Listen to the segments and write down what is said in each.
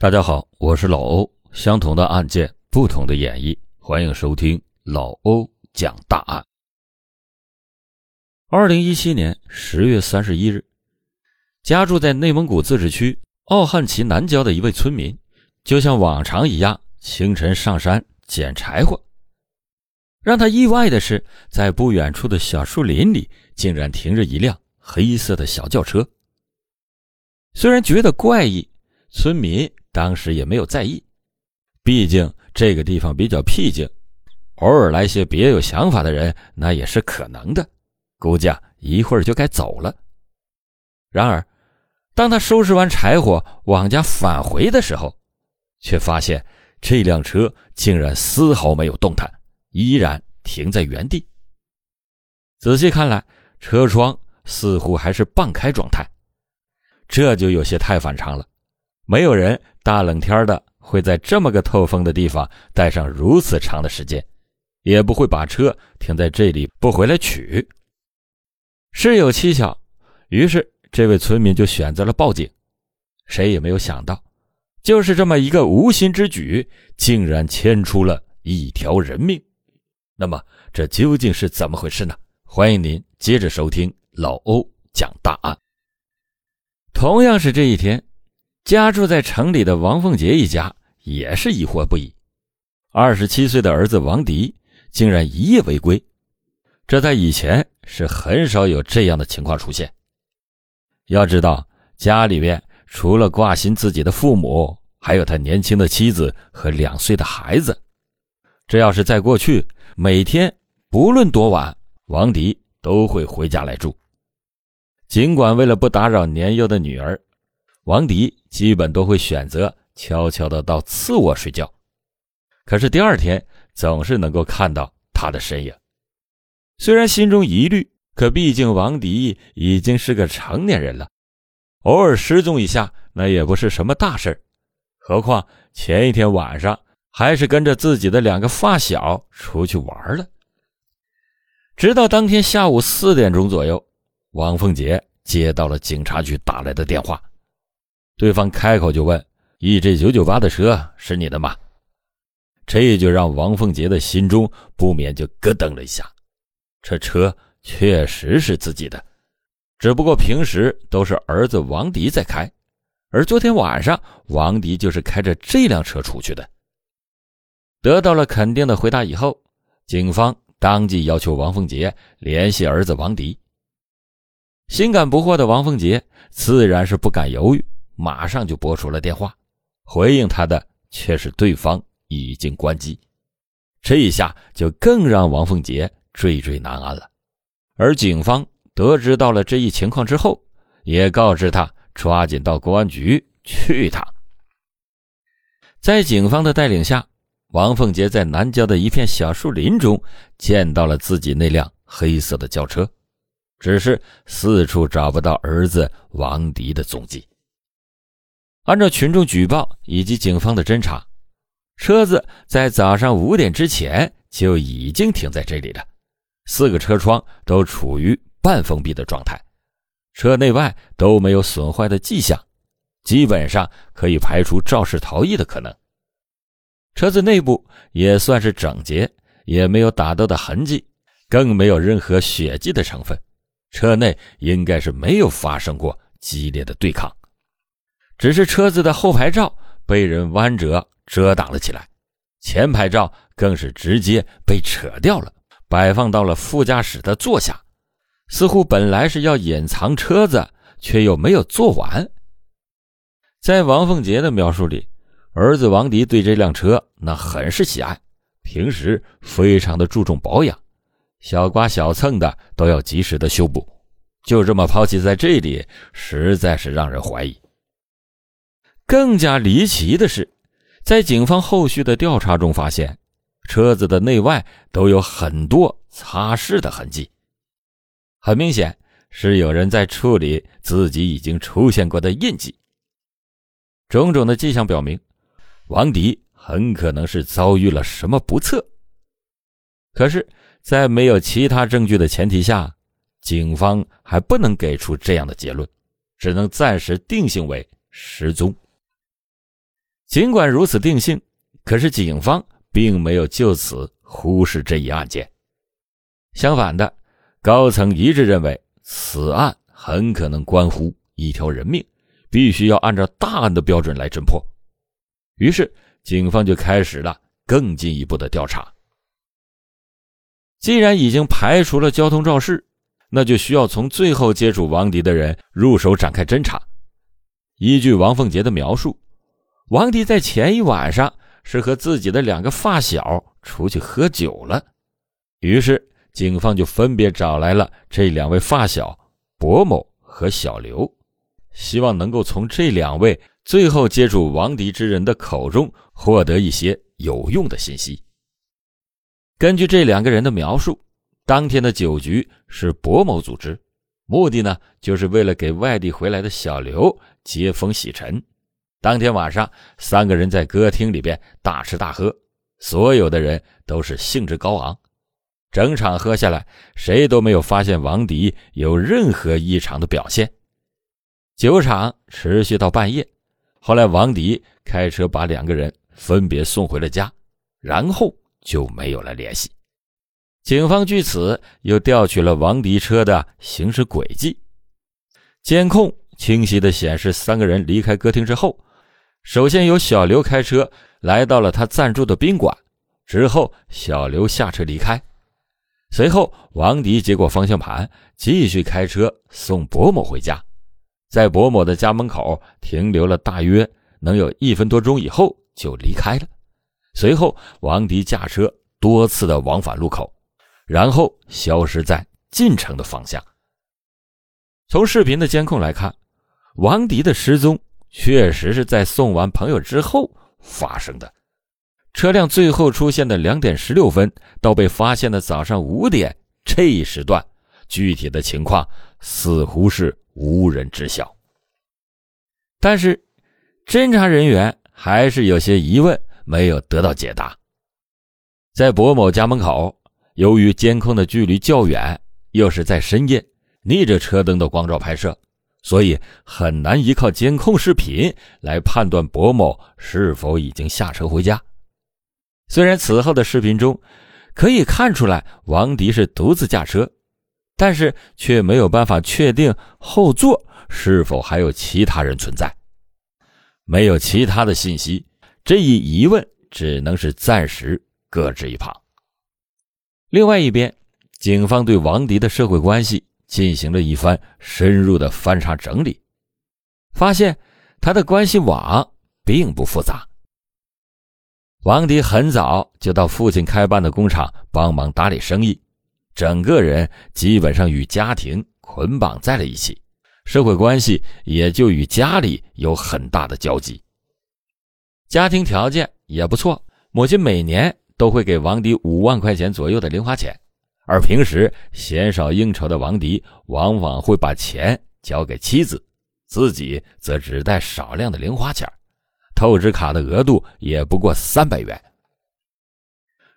大家好，我是老欧。相同的案件，不同的演绎，欢迎收听老欧讲大案。二零一七年十月三十一日，家住在内蒙古自治区奥汉旗南郊的一位村民，就像往常一样，清晨上山捡柴火。让他意外的是，在不远处的小树林里，竟然停着一辆黑色的小轿车。虽然觉得怪异，村民。当时也没有在意，毕竟这个地方比较僻静，偶尔来些别有想法的人那也是可能的。估计啊一会儿就该走了。然而，当他收拾完柴火往家返回的时候，却发现这辆车竟然丝毫没有动弹，依然停在原地。仔细看来，车窗似乎还是半开状态，这就有些太反常了。没有人大冷天的会在这么个透风的地方待上如此长的时间，也不会把车停在这里不回来取。事有蹊跷，于是这位村民就选择了报警。谁也没有想到，就是这么一个无心之举，竟然牵出了一条人命。那么这究竟是怎么回事呢？欢迎您接着收听老欧讲大案。同样是这一天。家住在城里的王凤杰一家也是疑惑不已。二十七岁的儿子王迪竟然一夜未归，这在以前是很少有这样的情况出现。要知道，家里面除了挂心自己的父母，还有他年轻的妻子和两岁的孩子。这要是在过去，每天不论多晚，王迪都会回家来住。尽管为了不打扰年幼的女儿。王迪基本都会选择悄悄的到次卧睡觉，可是第二天总是能够看到他的身影。虽然心中疑虑，可毕竟王迪已经是个成年人了，偶尔失踪一下那也不是什么大事何况前一天晚上还是跟着自己的两个发小出去玩了。直到当天下午四点钟左右，王凤杰接到了警察局打来的电话。对方开口就问：“EJ 九九八的车是你的吗？”这就让王凤杰的心中不免就咯噔了一下。这车确实是自己的，只不过平时都是儿子王迪在开，而昨天晚上王迪就是开着这辆车出去的。得到了肯定的回答以后，警方当即要求王凤杰联系儿子王迪。心感不惑的王凤杰自然是不敢犹豫。马上就拨出了电话，回应他的却是对方已经关机，这一下就更让王凤杰惴惴难安了。而警方得知到了这一情况之后，也告知他抓紧到公安局去一趟。在警方的带领下，王凤杰在南郊的一片小树林中见到了自己那辆黑色的轿车，只是四处找不到儿子王迪的踪迹。按照群众举报以及警方的侦查，车子在早上五点之前就已经停在这里了，四个车窗都处于半封闭的状态，车内外都没有损坏的迹象，基本上可以排除肇事逃逸的可能。车子内部也算是整洁，也没有打斗的痕迹，更没有任何血迹的成分，车内应该是没有发生过激烈的对抗。只是车子的后排罩被人弯折遮挡了起来，前排罩更是直接被扯掉了，摆放到了副驾驶的座下，似乎本来是要隐藏车子，却又没有做完。在王凤杰的描述里，儿子王迪对这辆车那很是喜爱，平时非常的注重保养，小刮小蹭的都要及时的修补，就这么抛弃在这里，实在是让人怀疑。更加离奇的是，在警方后续的调查中发现，车子的内外都有很多擦拭的痕迹，很明显是有人在处理自己已经出现过的印记。种种的迹象表明，王迪很可能是遭遇了什么不测。可是，在没有其他证据的前提下，警方还不能给出这样的结论，只能暂时定性为失踪。尽管如此定性，可是警方并没有就此忽视这一案件。相反的，高层一致认为此案很可能关乎一条人命，必须要按照大案的标准来侦破。于是，警方就开始了更进一步的调查。既然已经排除了交通肇事，那就需要从最后接触王迪的人入手展开侦查。依据王凤杰的描述，王迪在前一晚上是和自己的两个发小出去喝酒了。于是，警方就分别找来了这两位发小薄某和小刘，希望能够从这两位最后接触王迪之人的口中获得一些有用的信息。根据这两个人的描述，当天的酒局是薄某组织，目的呢就是为了给外地回来的小刘接风洗尘。当天晚上，三个人在歌厅里边大吃大喝，所有的人都是兴致高昂。整场喝下来，谁都没有发现王迪有任何异常的表现。酒场持续到半夜，后来王迪开车把两个人分别送回了家，然后。就没有了联系。警方据此又调取了王迪车的行驶轨迹，监控清晰的显示，三个人离开歌厅之后，首先由小刘开车来到了他暂住的宾馆，之后小刘下车离开，随后王迪接过方向盘，继续开车送伯某回家，在伯某的家门口停留了大约能有一分多钟以后就离开了。随后，王迪驾车多次的往返路口，然后消失在进城的方向。从视频的监控来看，王迪的失踪确实是在送完朋友之后发生的。车辆最后出现的两点十六分到被发现的早上五点这一时段，具体的情况似乎是无人知晓。但是，侦查人员还是有些疑问。没有得到解答。在博某家门口，由于监控的距离较远，又是在深夜，逆着车灯的光照拍摄，所以很难依靠监控视频来判断薄某是否已经下车回家。虽然此后的视频中可以看出来王迪是独自驾车，但是却没有办法确定后座是否还有其他人存在，没有其他的信息。这一疑问只能是暂时搁置一旁。另外一边，警方对王迪的社会关系进行了一番深入的翻查整理，发现他的关系网并不复杂。王迪很早就到父亲开办的工厂帮忙打理生意，整个人基本上与家庭捆绑在了一起，社会关系也就与家里有很大的交集。家庭条件也不错，母亲每年都会给王迪五万块钱左右的零花钱，而平时鲜少应酬的王迪往往会把钱交给妻子，自己则只带少量的零花钱，透支卡的额度也不过三百元。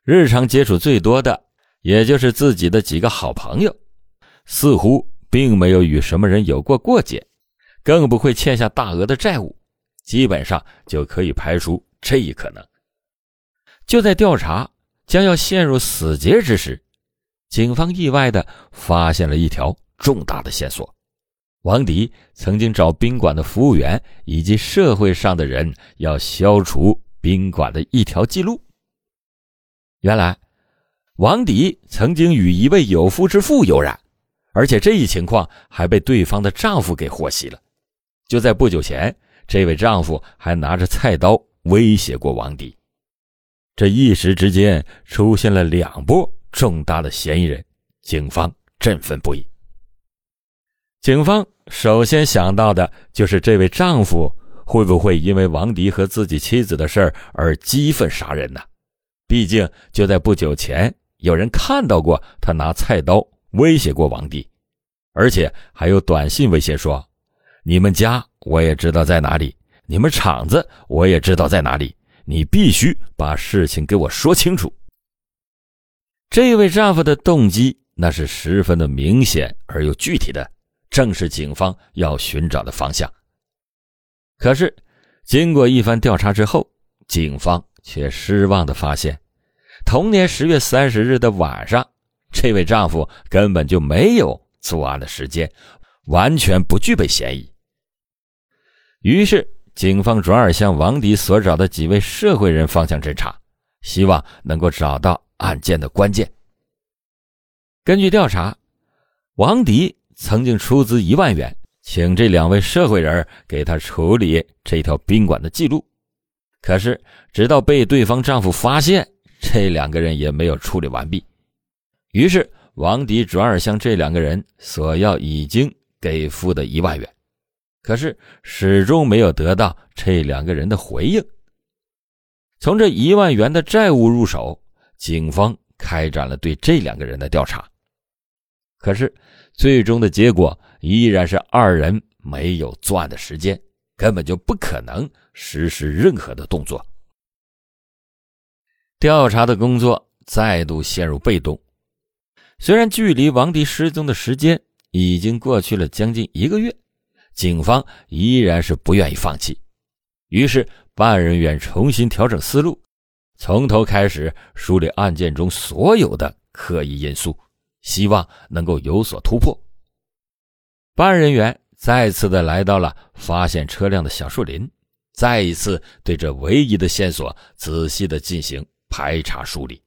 日常接触最多的也就是自己的几个好朋友，似乎并没有与什么人有过过节，更不会欠下大额的债务。基本上就可以排除这一可能。就在调查将要陷入死结之时，警方意外的发现了一条重大的线索：王迪曾经找宾馆的服务员以及社会上的人要消除宾馆的一条记录。原来，王迪曾经与一位有夫之妇有染，而且这一情况还被对方的丈夫给获悉了。就在不久前。这位丈夫还拿着菜刀威胁过王迪，这一时之间出现了两波重大的嫌疑人，警方振奋不已。警方首先想到的就是这位丈夫会不会因为王迪和自己妻子的事儿而激愤杀人呢？毕竟就在不久前，有人看到过他拿菜刀威胁过王迪，而且还有短信威胁说：“你们家。”我也知道在哪里，你们厂子我也知道在哪里，你必须把事情给我说清楚。这位丈夫的动机那是十分的明显而又具体的，正是警方要寻找的方向。可是，经过一番调查之后，警方却失望的发现，同年十月三十日的晚上，这位丈夫根本就没有作案的时间，完全不具备嫌疑。于是，警方转而向王迪所找的几位社会人方向侦查，希望能够找到案件的关键。根据调查，王迪曾经出资一万元。请这两位社会人给他处理这条宾馆的记录，可是直到被对方丈夫发现，这两个人也没有处理完毕。于是王迪转而向这两个人索要已经给付的一万元，可是始终没有得到这两个人的回应。从这一万元的债务入手，警方开展了对这两个人的调查，可是最终的结果。依然是二人没有作案的时间，根本就不可能实施任何的动作。调查的工作再度陷入被动。虽然距离王迪失踪的时间已经过去了将近一个月，警方依然是不愿意放弃。于是，办案人员重新调整思路，从头开始梳理案件中所有的可疑因素，希望能够有所突破。办案人员再次的来到了发现车辆的小树林，再一次对这唯一的线索仔细的进行排查梳理。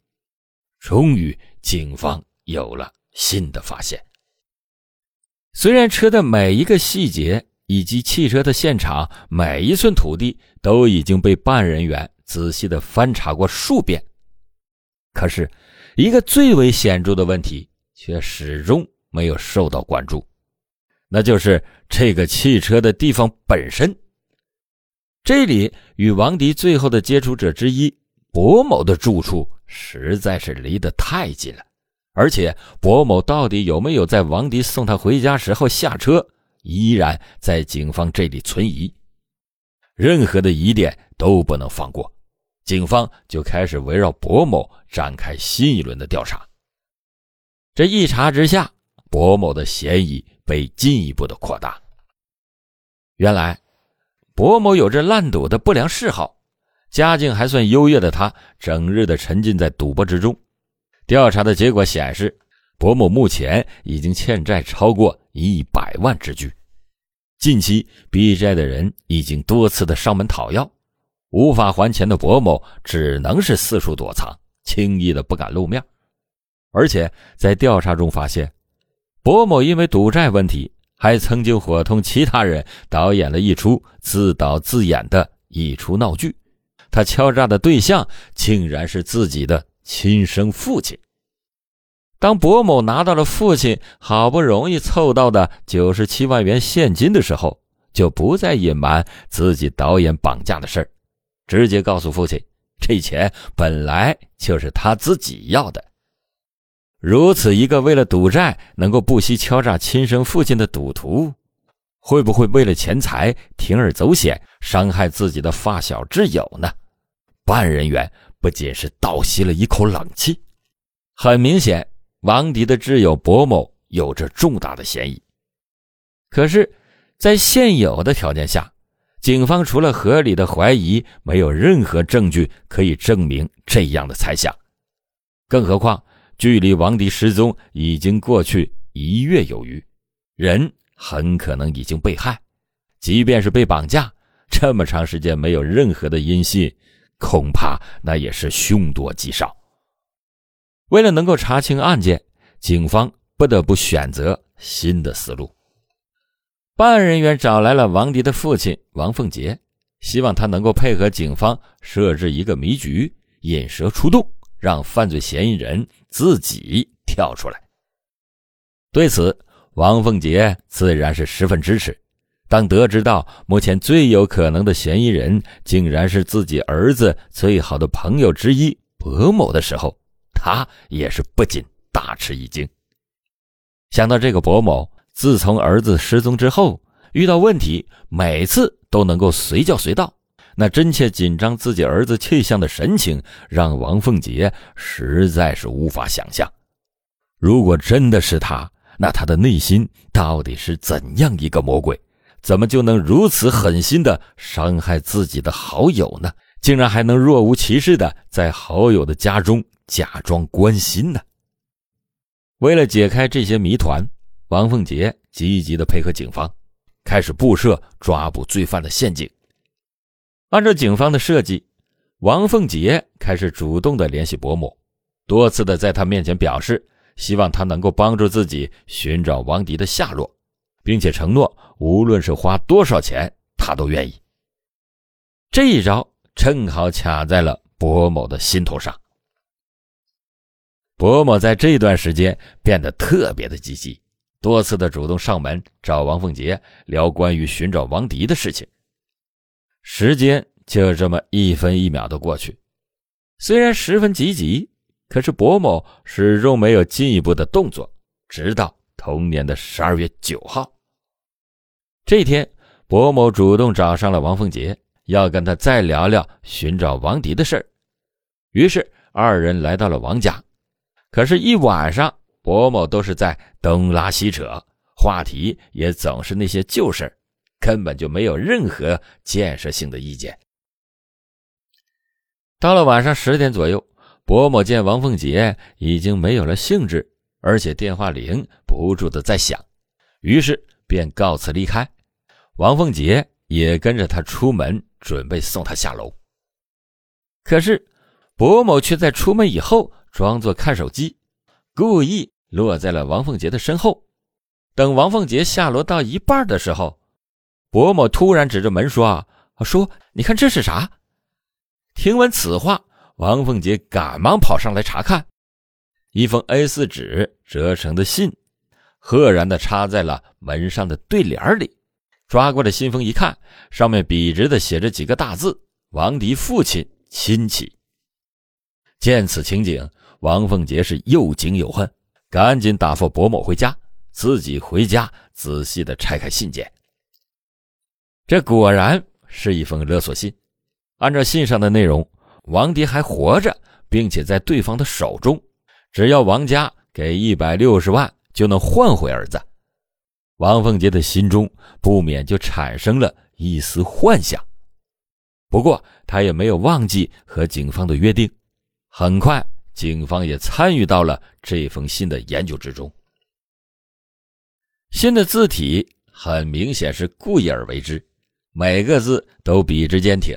终于，警方有了新的发现。虽然车的每一个细节以及汽车的现场每一寸土地都已经被办案人员仔细的翻查过数遍，可是，一个最为显著的问题却始终没有受到关注。那就是这个汽车的地方本身。这里与王迪最后的接触者之一薄某的住处实在是离得太近了，而且薄某到底有没有在王迪送他回家时候下车，依然在警方这里存疑。任何的疑点都不能放过，警方就开始围绕薄某展开新一轮的调查。这一查之下，薄某的嫌疑。被进一步的扩大。原来，薄某有着烂赌的不良嗜好，家境还算优越的他，整日的沉浸在赌博之中。调查的结果显示，薄某目前已经欠债超过一百万之巨。近期逼债的人已经多次的上门讨要，无法还钱的薄某只能是四处躲藏，轻易的不敢露面。而且在调查中发现。薄某因为赌债问题，还曾经伙同其他人导演了一出自导自演的一出闹剧。他敲诈的对象竟然是自己的亲生父亲。当薄某拿到了父亲好不容易凑到的九十七万元现金的时候，就不再隐瞒自己导演绑架的事儿，直接告诉父亲，这钱本来就是他自己要的。如此一个为了赌债能够不惜敲诈亲生父亲的赌徒，会不会为了钱财铤而走险，伤害自己的发小挚友呢？办案人员不仅是倒吸了一口冷气，很明显，王迪的挚友薄某有着重大的嫌疑。可是，在现有的条件下，警方除了合理的怀疑，没有任何证据可以证明这样的猜想，更何况。距离王迪失踪已经过去一月有余，人很可能已经被害，即便是被绑架，这么长时间没有任何的音信，恐怕那也是凶多吉少。为了能够查清案件，警方不得不选择新的思路。办案人员找来了王迪的父亲王凤杰，希望他能够配合警方设置一个迷局，引蛇出洞。让犯罪嫌疑人自己跳出来。对此，王凤杰自然是十分支持。当得知到目前最有可能的嫌疑人竟然是自己儿子最好的朋友之一薄某的时候，他也是不禁大吃一惊。想到这个薄某自从儿子失踪之后，遇到问题每次都能够随叫随到。那真切紧张自己儿子去向的神情，让王凤杰实在是无法想象。如果真的是他，那他的内心到底是怎样一个魔鬼，怎么就能如此狠心的伤害自己的好友呢？竟然还能若无其事的在好友的家中假装关心呢？为了解开这些谜团，王凤杰积极的配合警方，开始布设抓捕罪犯的陷阱。按照警方的设计，王凤杰开始主动的联系伯母，多次的在他面前表示希望他能够帮助自己寻找王迪的下落，并且承诺无论是花多少钱，他都愿意。这一招正好卡在了伯某的心头上。伯某在这段时间变得特别的积极，多次的主动上门找王凤杰聊关于寻找王迪的事情。时间就这么一分一秒的过去，虽然十分积极，可是伯某始终没有进一步的动作。直到同年的十二月九号，这天，伯某主动找上了王凤杰，要跟他再聊聊寻找王迪的事儿。于是，二人来到了王家。可是，一晚上，伯某都是在东拉西扯，话题也总是那些旧事儿。根本就没有任何建设性的意见。到了晚上十点左右，伯母见王凤杰已经没有了兴致，而且电话铃不住的在响，于是便告辞离开。王凤杰也跟着他出门，准备送他下楼。可是，伯母却在出门以后装作看手机，故意落在了王凤杰的身后。等王凤杰下楼到一半的时候，伯母突然指着门说：“啊，说你看这是啥？”听闻此话，王凤杰赶忙跑上来查看，一封 A4 纸折成的信，赫然的插在了门上的对联里。抓过来信封一看，上面笔直的写着几个大字：“王迪父亲亲戚。”见此情景，王凤杰是又惊又恨，赶紧打发伯母回家，自己回家仔细的拆开信件。这果然是一封勒索信。按照信上的内容，王迪还活着，并且在对方的手中，只要王家给一百六十万，就能换回儿子。王凤杰的心中不免就产生了一丝幻想。不过，他也没有忘记和警方的约定。很快，警方也参与到了这封信的研究之中。信的字体很明显是故意而为之。每个字都笔直坚挺，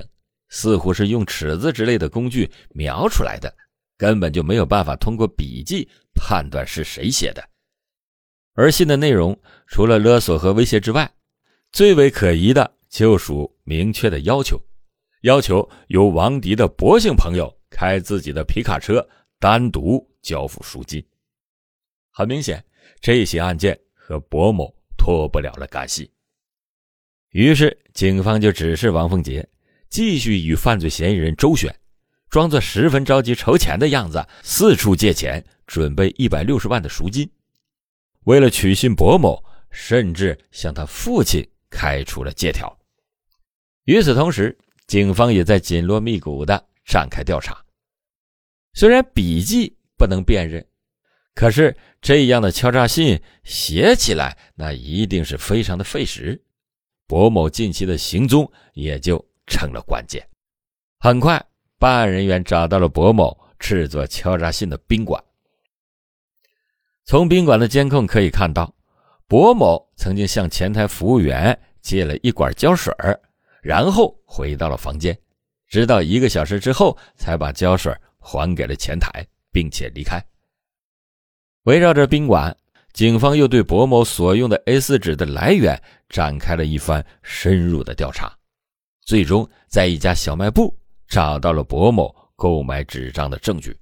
似乎是用尺子之类的工具描出来的，根本就没有办法通过笔迹判断是谁写的。而信的内容除了勒索和威胁之外，最为可疑的就属明确的要求：要求由王迪的博姓朋友开自己的皮卡车单独交付赎金。很明显，这些案件和薄某脱不了了干系。于是，警方就指示王凤杰继续与犯罪嫌疑人周旋，装作十分着急筹钱的样子，四处借钱，准备一百六十万的赎金。为了取信伯某，甚至向他父亲开出了借条。与此同时，警方也在紧锣密鼓的展开调查。虽然笔迹不能辨认，可是这样的敲诈信写起来，那一定是非常的费时。博某近期的行踪也就成了关键。很快，办案人员找到了博某制作敲诈信的宾馆。从宾馆的监控可以看到，博某曾经向前台服务员借了一管胶水，然后回到了房间，直到一个小时之后才把胶水还给了前台，并且离开。围绕着宾馆。警方又对博某所用的 A4 纸的来源展开了一番深入的调查，最终在一家小卖部找到了博某购买纸张的证据。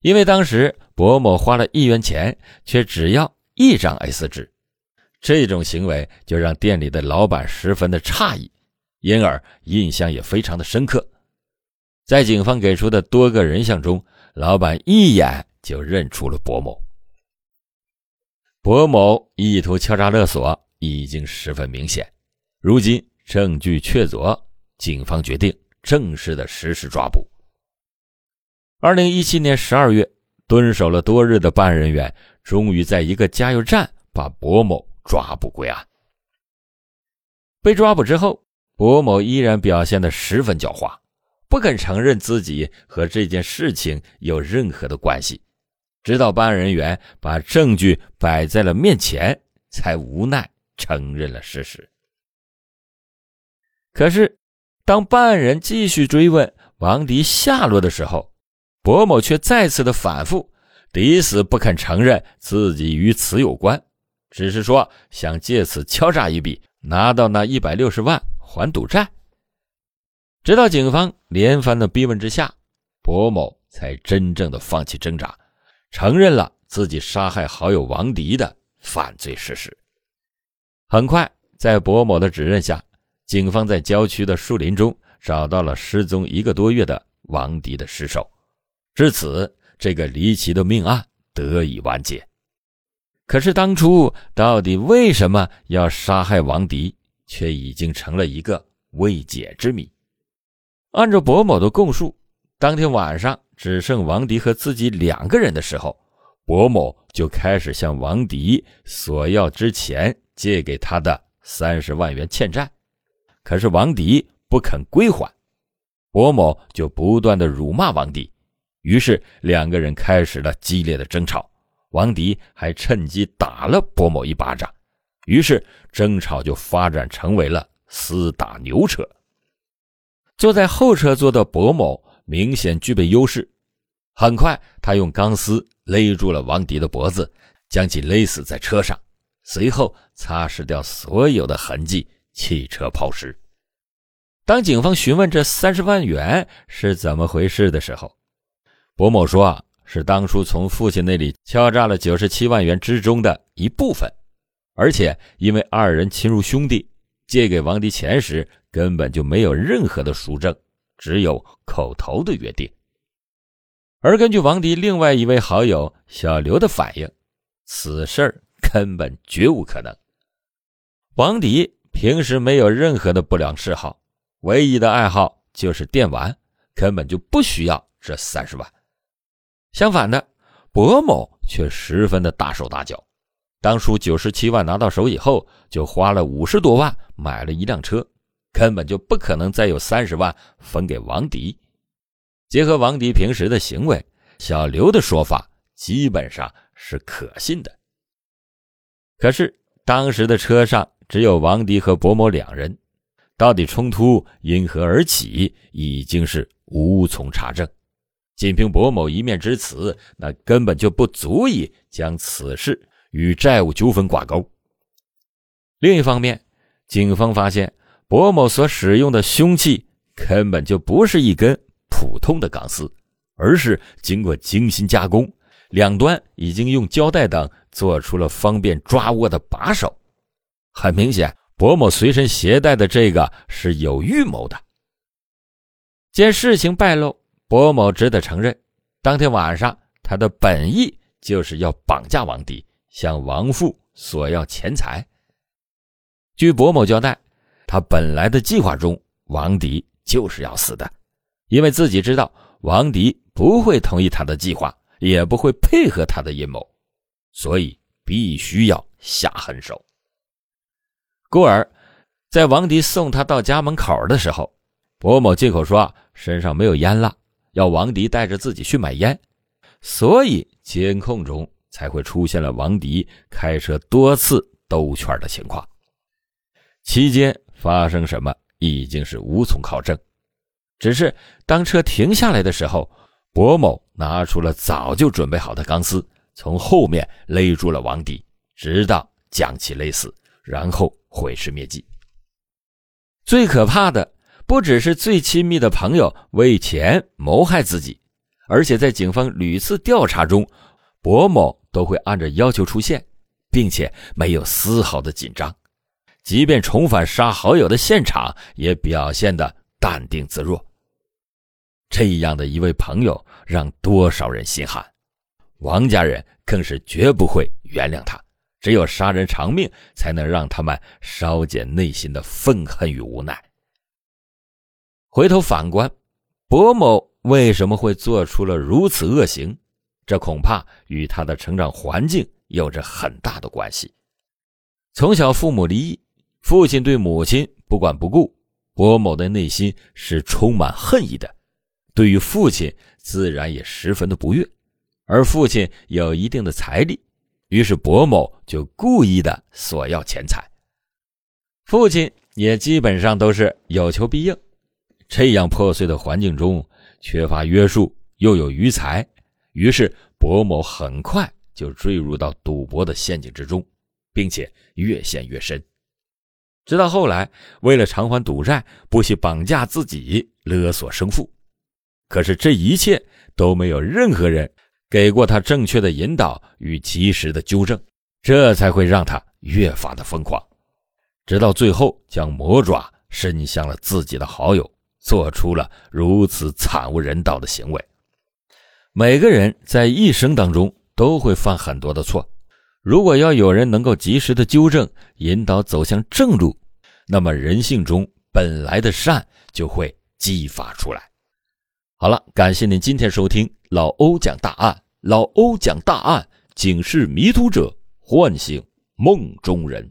因为当时博某花了一元钱，却只要一张 A4 纸，这种行为就让店里的老板十分的诧异，因而印象也非常的深刻。在警方给出的多个人像中，老板一眼就认出了博某。博某意图敲诈勒索已经十分明显，如今证据确凿，警方决定正式的实施抓捕。二零一七年十二月，蹲守了多日的办案人员终于在一个加油站把博某抓捕归案。被抓捕之后，薄某依然表现得十分狡猾，不肯承认自己和这件事情有任何的关系。直到办案人员把证据摆在了面前，才无奈承认了事实。可是，当办案人继续追问王迪下落的时候，薄某却再次的反复，抵死不肯承认自己与此有关，只是说想借此敲诈一笔，拿到那一百六十万还赌债。直到警方连番的逼问之下，薄某才真正的放弃挣扎。承认了自己杀害好友王迪的犯罪事实。很快，在薄某的指认下，警方在郊区的树林中找到了失踪一个多月的王迪的尸首。至此，这个离奇的命案得以完结。可是，当初到底为什么要杀害王迪，却已经成了一个未解之谜。按照伯某的供述，当天晚上。只剩王迪和自己两个人的时候，伯某就开始向王迪索要之前借给他的三十万元欠债，可是王迪不肯归还，伯某就不断的辱骂王迪，于是两个人开始了激烈的争吵，王迪还趁机打了伯某一巴掌，于是争吵就发展成为了厮打牛车。坐在后车座的薄某。明显具备优势，很快他用钢丝勒住了王迪的脖子，将其勒死在车上，随后擦拭掉所有的痕迹，弃车抛尸。当警方询问这三十万元是怎么回事的时候，薄某说啊，是当初从父亲那里敲诈了九十七万元之中的一部分，而且因为二人亲如兄弟，借给王迪钱时根本就没有任何的书证。只有口头的约定，而根据王迪另外一位好友小刘的反应，此事儿根本绝无可能。王迪平时没有任何的不良嗜好，唯一的爱好就是电玩，根本就不需要这三十万。相反的，薄某却十分的大手大脚，当初九十七万拿到手以后，就花了五十多万买了一辆车。根本就不可能再有三十万分给王迪。结合王迪平时的行为，小刘的说法基本上是可信的。可是当时的车上只有王迪和薄某两人，到底冲突因何而起，已经是无从查证。仅凭薄某一面之词，那根本就不足以将此事与债务纠纷挂钩。另一方面，警方发现。薄某所使用的凶器根本就不是一根普通的钢丝，而是经过精心加工，两端已经用胶带等做出了方便抓握的把手。很明显，薄某随身携带的这个是有预谋的。见事情败露，薄某只得承认，当天晚上他的本意就是要绑架王迪，向王父索要钱财。据薄某交代。他本来的计划中，王迪就是要死的，因为自己知道王迪不会同意他的计划，也不会配合他的阴谋，所以必须要下狠手。故而，在王迪送他到家门口的时候，伯某借口说身上没有烟了，要王迪带着自己去买烟，所以监控中才会出现了王迪开车多次兜圈的情况，期间。发生什么已经是无从考证，只是当车停下来的时候，薄某拿出了早就准备好的钢丝，从后面勒住了王迪，直到将其勒死，然后毁尸灭迹。最可怕的不只是最亲密的朋友为钱谋害自己，而且在警方屡次调查中，薄某都会按照要求出现，并且没有丝毫的紧张。即便重返杀好友的现场，也表现得淡定自若。这样的一位朋友，让多少人心寒。王家人更是绝不会原谅他。只有杀人偿命，才能让他们稍减内心的愤恨与无奈。回头反观，伯某为什么会做出了如此恶行？这恐怕与他的成长环境有着很大的关系。从小父母离异。父亲对母亲不管不顾，薄某的内心是充满恨意的，对于父亲自然也十分的不悦。而父亲有一定的财力，于是薄某就故意的索要钱财。父亲也基本上都是有求必应。这样破碎的环境中，缺乏约束，又有余财，于是薄某很快就坠入到赌博的陷阱之中，并且越陷越深。直到后来，为了偿还赌债，不惜绑架自己，勒索生父。可是这一切都没有任何人。给过他正确的引导与及时的纠正，这才会让他越发的疯狂，直到最后将魔爪伸向了自己的好友，做出了如此惨无人道的行为。每个人在一生当中都会犯很多的错，如果要有人能够及时的纠正、引导走向正路，那么人性中本来的善就会激发出来。好了，感谢您今天收听老欧讲大案。老欧讲大案，警示迷途者，唤醒梦中人。